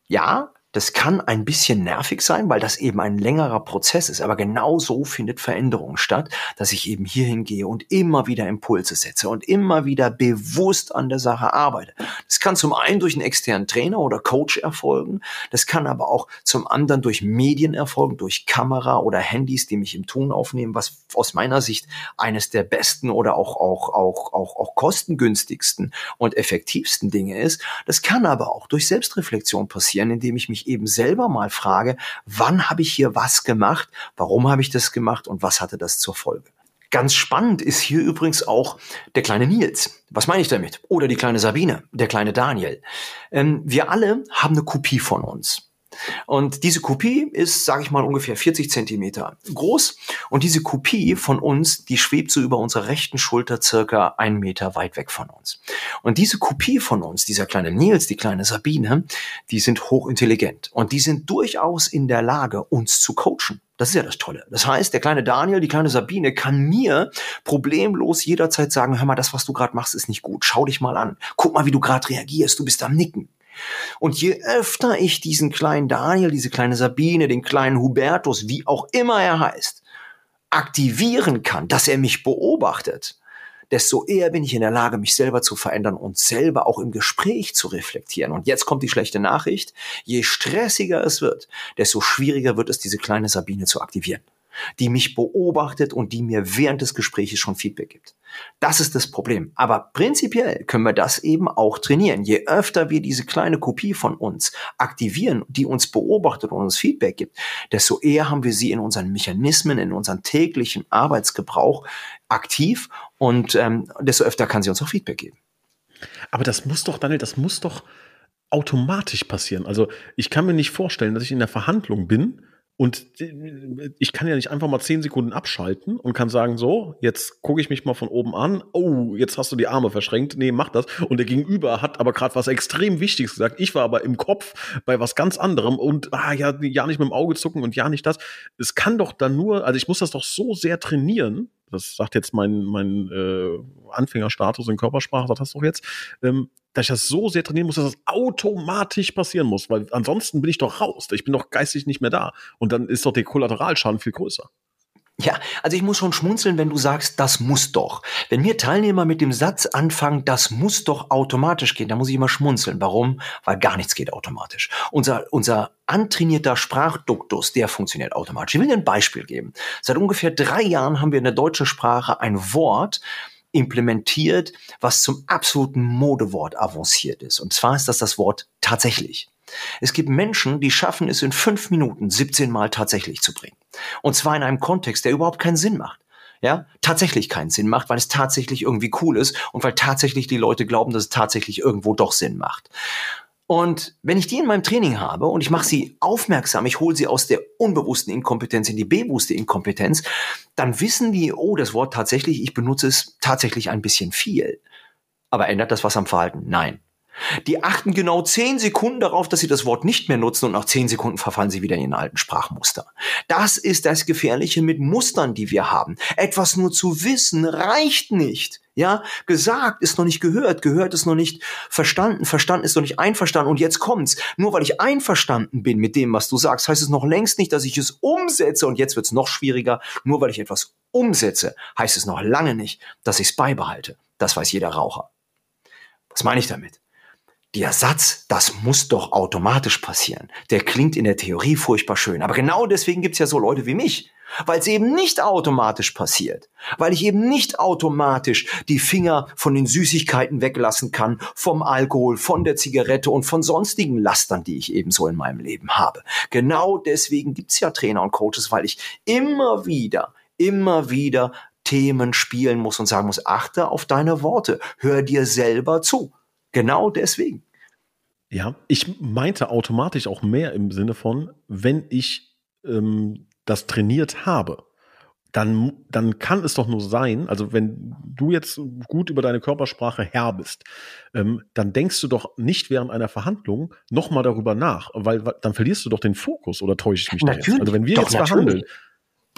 ja, das kann ein bisschen nervig sein, weil das eben ein längerer Prozess ist. Aber genau so findet Veränderung statt, dass ich eben hier hingehe und immer wieder Impulse setze und immer wieder bewusst an der Sache arbeite. Das kann zum einen durch einen externen Trainer oder Coach erfolgen. Das kann aber auch zum anderen durch Medien erfolgen, durch Kamera oder Handys, die mich im Ton aufnehmen, was aus meiner Sicht eines der besten oder auch, auch, auch, auch, auch kostengünstigsten und effektivsten Dinge ist. Das kann aber auch durch Selbstreflexion passieren, indem ich mich eben selber mal frage, wann habe ich hier was gemacht, warum habe ich das gemacht und was hatte das zur Folge. Ganz spannend ist hier übrigens auch der kleine Nils. Was meine ich damit? Oder die kleine Sabine, der kleine Daniel. Ähm, wir alle haben eine Kopie von uns. Und diese Kopie ist, sage ich mal, ungefähr 40 Zentimeter groß. Und diese Kopie von uns, die schwebt so über unserer rechten Schulter circa einen Meter weit weg von uns. Und diese Kopie von uns, dieser kleine Nils, die kleine Sabine, die sind hochintelligent. Und die sind durchaus in der Lage, uns zu coachen. Das ist ja das Tolle. Das heißt, der kleine Daniel, die kleine Sabine kann mir problemlos jederzeit sagen, hör mal, das, was du gerade machst, ist nicht gut. Schau dich mal an. Guck mal, wie du gerade reagierst. Du bist am Nicken. Und je öfter ich diesen kleinen Daniel, diese kleine Sabine, den kleinen Hubertus, wie auch immer er heißt, aktivieren kann, dass er mich beobachtet, desto eher bin ich in der Lage, mich selber zu verändern und selber auch im Gespräch zu reflektieren. Und jetzt kommt die schlechte Nachricht. Je stressiger es wird, desto schwieriger wird es, diese kleine Sabine zu aktivieren die mich beobachtet und die mir während des Gesprächs schon Feedback gibt. Das ist das Problem. Aber prinzipiell können wir das eben auch trainieren. Je öfter wir diese kleine Kopie von uns aktivieren, die uns beobachtet und uns Feedback gibt, desto eher haben wir sie in unseren Mechanismen, in unseren täglichen Arbeitsgebrauch aktiv und ähm, desto öfter kann sie uns auch Feedback geben. Aber das muss doch, Daniel, das muss doch automatisch passieren. Also ich kann mir nicht vorstellen, dass ich in der Verhandlung bin und ich kann ja nicht einfach mal zehn Sekunden abschalten und kann sagen, so, jetzt gucke ich mich mal von oben an. Oh, jetzt hast du die Arme verschränkt. Nee, mach das. Und der Gegenüber hat aber gerade was extrem Wichtiges gesagt. Ich war aber im Kopf bei was ganz anderem und ah, ja, ja nicht mit dem Auge zucken und ja nicht das. Es kann doch dann nur, also ich muss das doch so sehr trainieren, das sagt jetzt mein, mein äh, Anfängerstatus in Körpersprache, sagt das doch jetzt, ähm, dass ich das so sehr trainieren muss, dass das automatisch passieren muss, weil ansonsten bin ich doch raus. Ich bin doch geistig nicht mehr da. Und dann ist doch der Kollateralschaden viel größer. Ja, also ich muss schon schmunzeln, wenn du sagst, das muss doch. Wenn mir Teilnehmer mit dem Satz anfangen, das muss doch automatisch gehen, dann muss ich immer schmunzeln. Warum? Weil gar nichts geht automatisch. Unser, unser antrainierter Sprachduktus, der funktioniert automatisch. Ich will dir ein Beispiel geben. Seit ungefähr drei Jahren haben wir in der deutschen Sprache ein Wort, implementiert, was zum absoluten Modewort avanciert ist. Und zwar ist das das Wort tatsächlich. Es gibt Menschen, die schaffen es in fünf Minuten 17 Mal tatsächlich zu bringen. Und zwar in einem Kontext, der überhaupt keinen Sinn macht. Ja, tatsächlich keinen Sinn macht, weil es tatsächlich irgendwie cool ist und weil tatsächlich die Leute glauben, dass es tatsächlich irgendwo doch Sinn macht. Und wenn ich die in meinem Training habe und ich mache sie aufmerksam, ich hole sie aus der unbewussten Inkompetenz in die bewusste Inkompetenz, dann wissen die, oh, das Wort tatsächlich, ich benutze es tatsächlich ein bisschen viel. Aber ändert das was am Verhalten? Nein. Die achten genau zehn Sekunden darauf, dass sie das Wort nicht mehr nutzen und nach zehn Sekunden verfallen sie wieder in ihren alten Sprachmuster. Das ist das Gefährliche mit Mustern, die wir haben. Etwas nur zu wissen reicht nicht. Ja, gesagt ist noch nicht gehört, gehört ist noch nicht verstanden, verstanden ist noch nicht einverstanden und jetzt kommt's. Nur weil ich einverstanden bin mit dem, was du sagst, heißt es noch längst nicht, dass ich es umsetze und jetzt wird's noch schwieriger. Nur weil ich etwas umsetze, heißt es noch lange nicht, dass ich es beibehalte. Das weiß jeder Raucher. Was meine ich damit? Der Satz, das muss doch automatisch passieren, der klingt in der Theorie furchtbar schön. Aber genau deswegen gibt's ja so Leute wie mich, weil es eben nicht automatisch passiert, weil ich eben nicht automatisch die Finger von den Süßigkeiten weglassen kann, vom Alkohol, von der Zigarette und von sonstigen Lastern, die ich ebenso in meinem Leben habe. Genau deswegen gibt's ja Trainer und Coaches, weil ich immer wieder, immer wieder Themen spielen muss und sagen muss, achte auf deine Worte, hör dir selber zu. Genau deswegen. Ja, ich meinte automatisch auch mehr im Sinne von, wenn ich ähm, das trainiert habe, dann, dann kann es doch nur sein, also wenn du jetzt gut über deine Körpersprache Herr bist, ähm, dann denkst du doch nicht während einer Verhandlung nochmal darüber nach, weil dann verlierst du doch den Fokus oder täusche ich mich natürlich. da jetzt? Also wenn wir jetzt natürlich. verhandeln.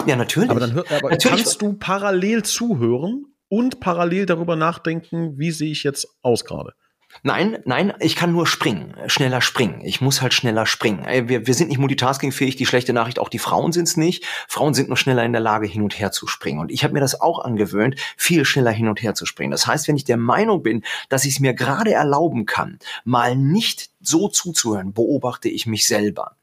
Ja, natürlich. Aber dann hör, aber natürlich. kannst du parallel zuhören und parallel darüber nachdenken, wie sehe ich jetzt aus gerade. Nein, nein, ich kann nur springen, schneller springen. Ich muss halt schneller springen. Wir, wir sind nicht multitaskingfähig, die schlechte Nachricht, auch die Frauen sind es nicht. Frauen sind nur schneller in der Lage, hin und her zu springen. Und ich habe mir das auch angewöhnt, viel schneller hin und her zu springen. Das heißt, wenn ich der Meinung bin, dass ich es mir gerade erlauben kann, mal nicht so zuzuhören, beobachte ich mich selber.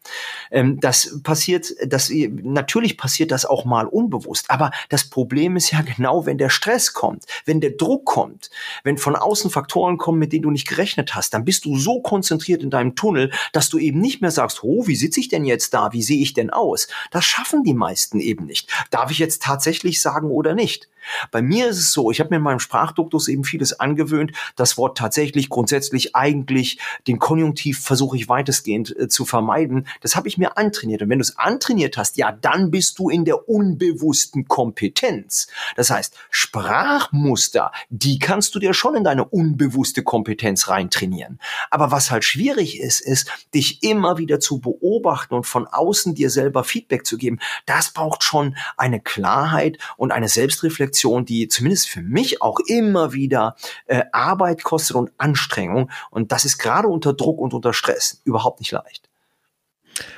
Ähm, das passiert, das, natürlich passiert das auch mal unbewusst, aber das Problem ist ja genau, wenn der Stress kommt, wenn der Druck kommt, wenn von außen Faktoren kommen, mit denen du nicht gerechnet hast, dann bist du so konzentriert in deinem Tunnel, dass du eben nicht mehr sagst, oh, wie sitze ich denn jetzt da, wie sehe ich denn aus? Das schaffen die meisten eben nicht. Darf ich jetzt tatsächlich sagen oder nicht? Bei mir ist es so, ich habe mir in meinem Sprachduktus eben vieles angewöhnt. Das Wort tatsächlich, grundsätzlich, eigentlich, den Konjunktiv versuche ich weitestgehend äh, zu vermeiden. Das habe ich mir antrainiert. Und wenn du es antrainiert hast, ja, dann bist du in der unbewussten Kompetenz. Das heißt, Sprachmuster, die kannst du dir schon in deine unbewusste Kompetenz reintrainieren. Aber was halt schwierig ist, ist, dich immer wieder zu beobachten und von außen dir selber Feedback zu geben. Das braucht schon eine Klarheit und eine Selbstreflexion Reflexion, die zumindest für mich auch immer wieder äh, Arbeit kostet und Anstrengung. Und das ist gerade unter Druck und unter Stress überhaupt nicht leicht.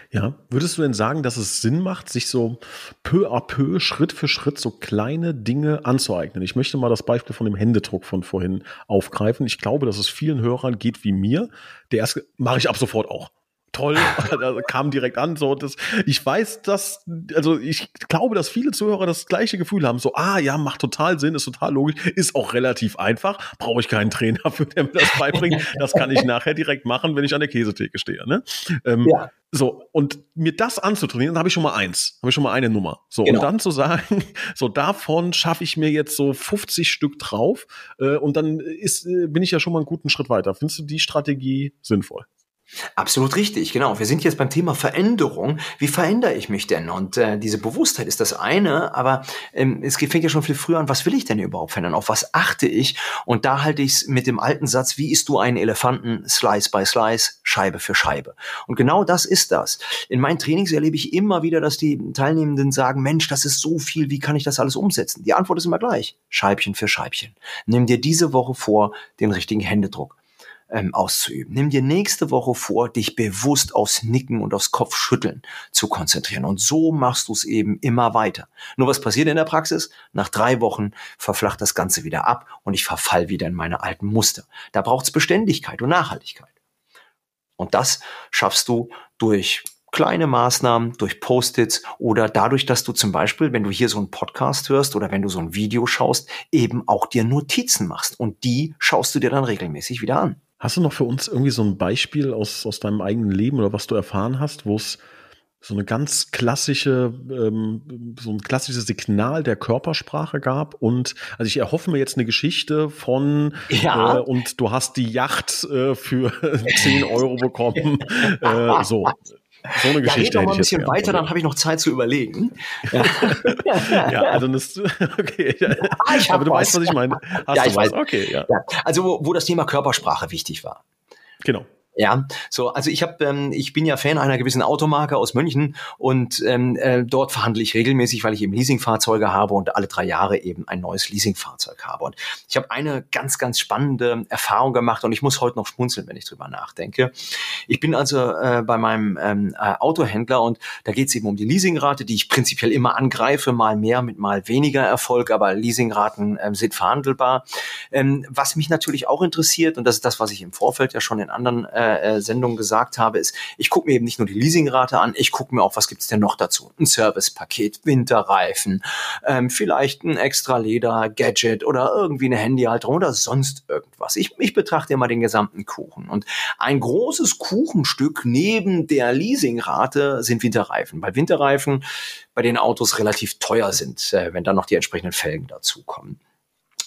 Ja, würdest du denn sagen, dass es Sinn macht, sich so peu à peu, Schritt für Schritt so kleine Dinge anzueignen? Ich möchte mal das Beispiel von dem Händedruck von vorhin aufgreifen. Ich glaube, dass es vielen Hörern geht wie mir. Der erste mache ich ab sofort auch toll, da kam direkt an. So, das, ich weiß, dass, also ich glaube, dass viele Zuhörer das gleiche Gefühl haben. So, ah ja, macht total Sinn, ist total logisch, ist auch relativ einfach. Brauche ich keinen Trainer für, der mir das beibringt. Das kann ich nachher direkt machen, wenn ich an der Käsetheke stehe. Ne? Ähm, ja. So, und mir das anzutrainieren, dann habe ich schon mal eins, habe ich schon mal eine Nummer. So, genau. und dann zu sagen, so davon schaffe ich mir jetzt so 50 Stück drauf äh, und dann ist, äh, bin ich ja schon mal einen guten Schritt weiter. Findest du die Strategie sinnvoll? Absolut richtig, genau. Wir sind jetzt beim Thema Veränderung. Wie verändere ich mich denn? Und äh, diese Bewusstheit ist das eine, aber ähm, es fängt ja schon viel früher an, was will ich denn überhaupt verändern? Auf was achte ich? Und da halte ich es mit dem alten Satz, wie isst du einen Elefanten, Slice by Slice, Scheibe für Scheibe. Und genau das ist das. In meinen Trainings erlebe ich immer wieder, dass die Teilnehmenden sagen, Mensch, das ist so viel, wie kann ich das alles umsetzen? Die Antwort ist immer gleich, Scheibchen für Scheibchen. Nimm dir diese Woche vor, den richtigen Händedruck ähm, auszuüben. Nimm dir nächste Woche vor, dich bewusst aufs Nicken und aufs Kopfschütteln zu konzentrieren. Und so machst du es eben immer weiter. Nur was passiert in der Praxis? Nach drei Wochen verflacht das Ganze wieder ab und ich verfall wieder in meine alten Muster. Da braucht es Beständigkeit und Nachhaltigkeit. Und das schaffst du durch kleine Maßnahmen durch Post-its oder dadurch, dass du zum Beispiel, wenn du hier so einen Podcast hörst oder wenn du so ein Video schaust, eben auch dir Notizen machst und die schaust du dir dann regelmäßig wieder an. Hast du noch für uns irgendwie so ein Beispiel aus, aus deinem eigenen Leben oder was du erfahren hast, wo es so eine ganz klassische, ähm, so ein klassisches Signal der Körpersprache gab. Und also ich erhoffe mir jetzt eine Geschichte von ja. äh, und du hast die Yacht äh, für 10 Euro bekommen. äh, so. So eine Geschichte. Ja, red doch mal ein bisschen weiter, dann habe ich noch Zeit zu überlegen. Ja, ja also das, okay. Ah, ich Aber du was. weißt, was ich meine. Hast ja, ich weiß. Okay, ja. ja. Also wo, wo das Thema Körpersprache wichtig war. Genau. Ja, so, also ich habe, ähm, ich bin ja Fan einer gewissen Automarke aus München und ähm, äh, dort verhandle ich regelmäßig, weil ich eben Leasingfahrzeuge habe und alle drei Jahre eben ein neues Leasingfahrzeug habe. Und ich habe eine ganz, ganz spannende Erfahrung gemacht und ich muss heute noch schmunzeln, wenn ich drüber nachdenke. Ich bin also äh, bei meinem ähm, äh, Autohändler und da geht es eben um die Leasingrate, die ich prinzipiell immer angreife, mal mehr mit mal weniger Erfolg, aber Leasingraten ähm, sind verhandelbar. Ähm, was mich natürlich auch interessiert, und das ist das, was ich im Vorfeld ja schon in anderen äh, äh, Sendung gesagt habe, ist, ich gucke mir eben nicht nur die Leasingrate an, ich gucke mir auch, was gibt's denn noch dazu? Ein Servicepaket, Winterreifen, ähm, vielleicht ein extra Leder, Gadget oder irgendwie eine Handyhalterung oder sonst irgendwas. Ich, ich betrachte immer den gesamten Kuchen. Und ein großes Kuchenstück neben der Leasingrate sind Winterreifen. Weil Winterreifen bei den Autos relativ teuer sind, äh, wenn dann noch die entsprechenden Felgen dazukommen.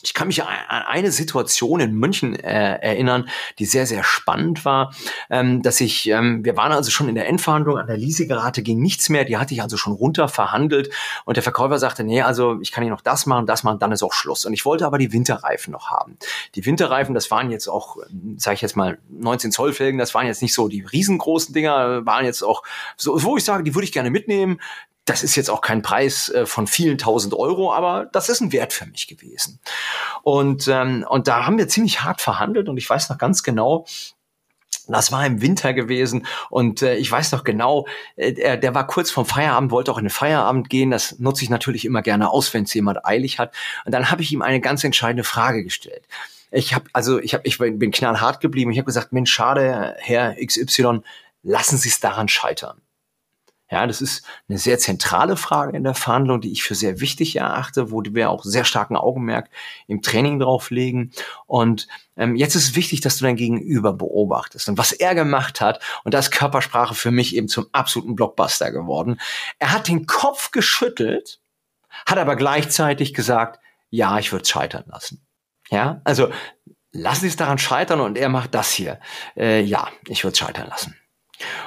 Ich kann mich an eine Situation in München äh, erinnern, die sehr, sehr spannend war, ähm, dass ich, ähm, wir waren also schon in der Endverhandlung, an der Leasingrate ging nichts mehr, die hatte ich also schon runter verhandelt und der Verkäufer sagte, nee, also ich kann hier noch das machen, das machen, dann ist auch Schluss. Und ich wollte aber die Winterreifen noch haben. Die Winterreifen, das waren jetzt auch, sage ich jetzt mal, 19 Zoll Felgen, das waren jetzt nicht so die riesengroßen Dinger, waren jetzt auch so, wo ich sage, die würde ich gerne mitnehmen das ist jetzt auch kein Preis äh, von vielen tausend Euro, aber das ist ein Wert für mich gewesen. Und, ähm, und da haben wir ziemlich hart verhandelt und ich weiß noch ganz genau, das war im Winter gewesen und äh, ich weiß noch genau, äh, der, der war kurz vom Feierabend, wollte auch in den Feierabend gehen. Das nutze ich natürlich immer gerne aus, wenn es jemand eilig hat. Und dann habe ich ihm eine ganz entscheidende Frage gestellt. ich habe also ich habe ich bin knallhart geblieben. Ich habe gesagt, Mensch, schade, Herr XY, lassen Sie es daran scheitern. Ja, das ist eine sehr zentrale Frage in der Verhandlung, die ich für sehr wichtig erachte, wo wir auch sehr starken Augenmerk im Training drauf legen. Und ähm, jetzt ist es wichtig, dass du dein Gegenüber beobachtest. Und was er gemacht hat, und da ist Körpersprache für mich eben zum absoluten Blockbuster geworden, er hat den Kopf geschüttelt, hat aber gleichzeitig gesagt, ja, ich würde scheitern lassen. Ja, also lassen Sie es daran scheitern und er macht das hier. Äh, ja, ich würde scheitern lassen.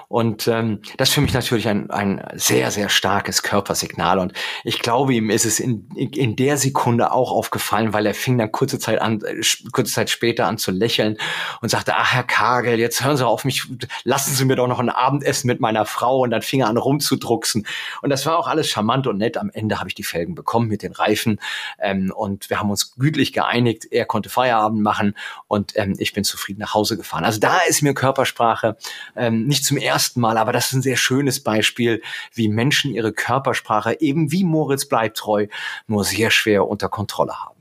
Und ähm, das ist für mich natürlich ein, ein sehr, sehr starkes Körpersignal. Und ich glaube, ihm ist es in, in der Sekunde auch aufgefallen, weil er fing dann kurze Zeit an, äh, kurze Zeit später an zu lächeln und sagte, ach Herr Kagel, jetzt hören Sie auf mich, lassen Sie mir doch noch ein Abendessen mit meiner Frau. Und dann fing er an rumzudrucksen. Und das war auch alles charmant und nett. Am Ende habe ich die Felgen bekommen mit den Reifen. Ähm, und wir haben uns gütlich geeinigt. Er konnte Feierabend machen und ähm, ich bin zufrieden nach Hause gefahren. Also da ist mir Körpersprache ähm, nicht zum ersten Mal, aber das ist ein sehr schönes Beispiel, wie Menschen ihre Körpersprache eben wie Moritz bleibt treu nur sehr schwer unter Kontrolle haben.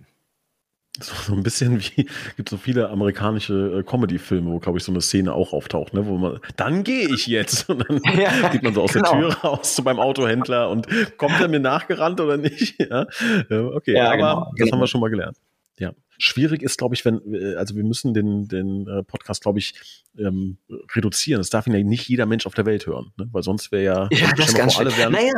So, ein bisschen wie, gibt so viele amerikanische äh, Comedy-Filme, wo, glaube ich, so eine Szene auch auftaucht, ne, wo man, dann gehe ich jetzt. Und dann ja, geht man so aus genau. der Tür raus zu beim Autohändler und kommt er mir nachgerannt oder nicht? Ja, okay, ja, aber genau, das genau. haben wir schon mal gelernt. Schwierig ist, glaube ich, wenn, äh, also wir müssen den, den äh, Podcast, glaube ich, ähm, reduzieren. Es darf ihn ja nicht jeder Mensch auf der Welt hören, ne? weil sonst wäre ja, ja das ganz alle wären, naja.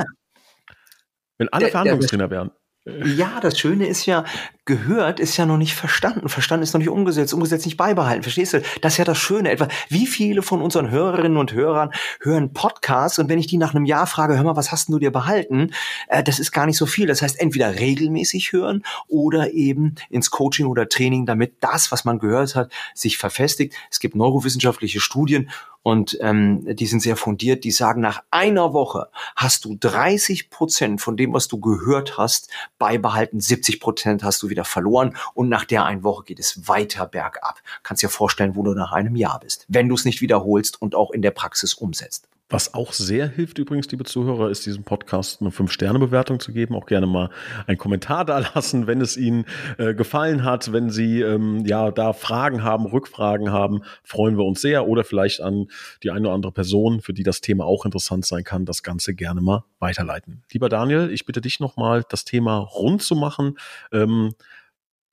wenn alle Verhandlungstrainer wären. Ja, das Schöne ist ja, gehört ist ja noch nicht verstanden. Verstanden ist noch nicht umgesetzt, umgesetzt nicht beibehalten. Verstehst du? Das ist ja das Schöne. Etwa, wie viele von unseren Hörerinnen und Hörern hören Podcasts und wenn ich die nach einem Jahr frage, hör mal, was hast du dir behalten? Äh, das ist gar nicht so viel. Das heißt, entweder regelmäßig hören oder eben ins Coaching oder Training, damit das, was man gehört hat, sich verfestigt. Es gibt neurowissenschaftliche Studien und ähm, die sind sehr fundiert. Die sagen, nach einer Woche hast du 30 Prozent von dem, was du gehört hast, beibehalten. 70 Prozent hast du wieder verloren. Und nach der einen Woche geht es weiter bergab. Kannst dir vorstellen, wo du nach einem Jahr bist, wenn du es nicht wiederholst und auch in der Praxis umsetzt. Was auch sehr hilft übrigens, liebe Zuhörer, ist diesem Podcast eine 5-Sterne-Bewertung zu geben. Auch gerne mal einen Kommentar da lassen, wenn es Ihnen äh, gefallen hat. Wenn Sie ähm, ja da Fragen haben, Rückfragen haben, freuen wir uns sehr. Oder vielleicht an die eine oder andere Person, für die das Thema auch interessant sein kann, das Ganze gerne mal weiterleiten. Lieber Daniel, ich bitte dich nochmal, das Thema rund zu machen. Ähm,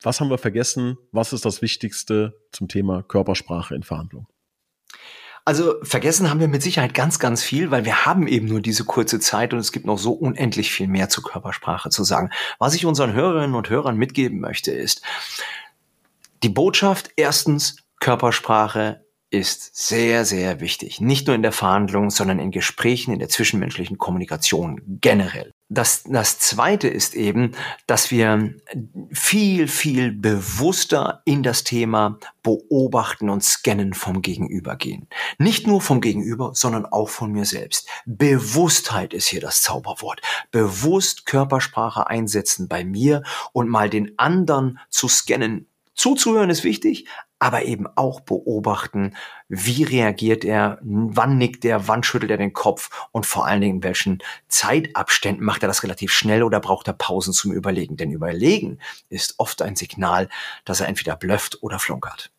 was haben wir vergessen? Was ist das Wichtigste zum Thema Körpersprache in Verhandlungen? Also vergessen haben wir mit Sicherheit ganz, ganz viel, weil wir haben eben nur diese kurze Zeit und es gibt noch so unendlich viel mehr zur Körpersprache zu sagen. Was ich unseren Hörerinnen und Hörern mitgeben möchte, ist die Botschaft erstens, Körpersprache ist sehr, sehr wichtig. Nicht nur in der Verhandlung, sondern in Gesprächen, in der zwischenmenschlichen Kommunikation generell. Das, das zweite ist eben, dass wir viel, viel bewusster in das Thema beobachten und scannen vom Gegenüber gehen. Nicht nur vom Gegenüber, sondern auch von mir selbst. Bewusstheit ist hier das Zauberwort. Bewusst Körpersprache einsetzen bei mir und mal den anderen zu scannen. Zuzuhören ist wichtig, aber eben auch beobachten, wie reagiert er, wann nickt er, wann schüttelt er den Kopf und vor allen Dingen in welchen Zeitabständen macht er das relativ schnell oder braucht er Pausen zum Überlegen. Denn Überlegen ist oft ein Signal, dass er entweder blufft oder flunkert.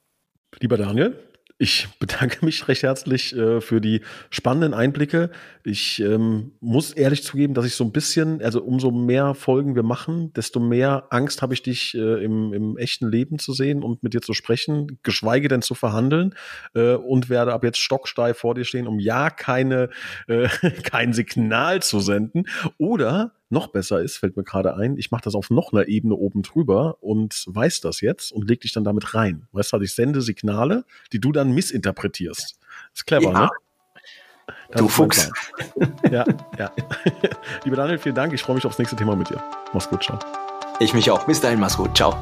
Lieber Daniel, ich bedanke mich recht herzlich äh, für die spannenden Einblicke. Ich ähm, muss ehrlich zugeben, dass ich so ein bisschen, also umso mehr Folgen wir machen, desto mehr Angst habe ich dich äh, im, im echten Leben zu sehen und mit dir zu sprechen, geschweige denn zu verhandeln äh, und werde ab jetzt stocksteif vor dir stehen, um ja keine, äh, kein Signal zu senden oder noch besser ist, fällt mir gerade ein, ich mache das auf noch einer Ebene oben drüber und weiß das jetzt und leg dich dann damit rein. Weißt du, also ich sende Signale, die du dann missinterpretierst. Ist clever, ja. ne? Das du Fuchs. ja, ja. Lieber Daniel, vielen Dank. Ich freue mich aufs nächste Thema mit dir. Mach's gut, ciao. Ich mich auch. Bis dahin, mach's gut. Ciao.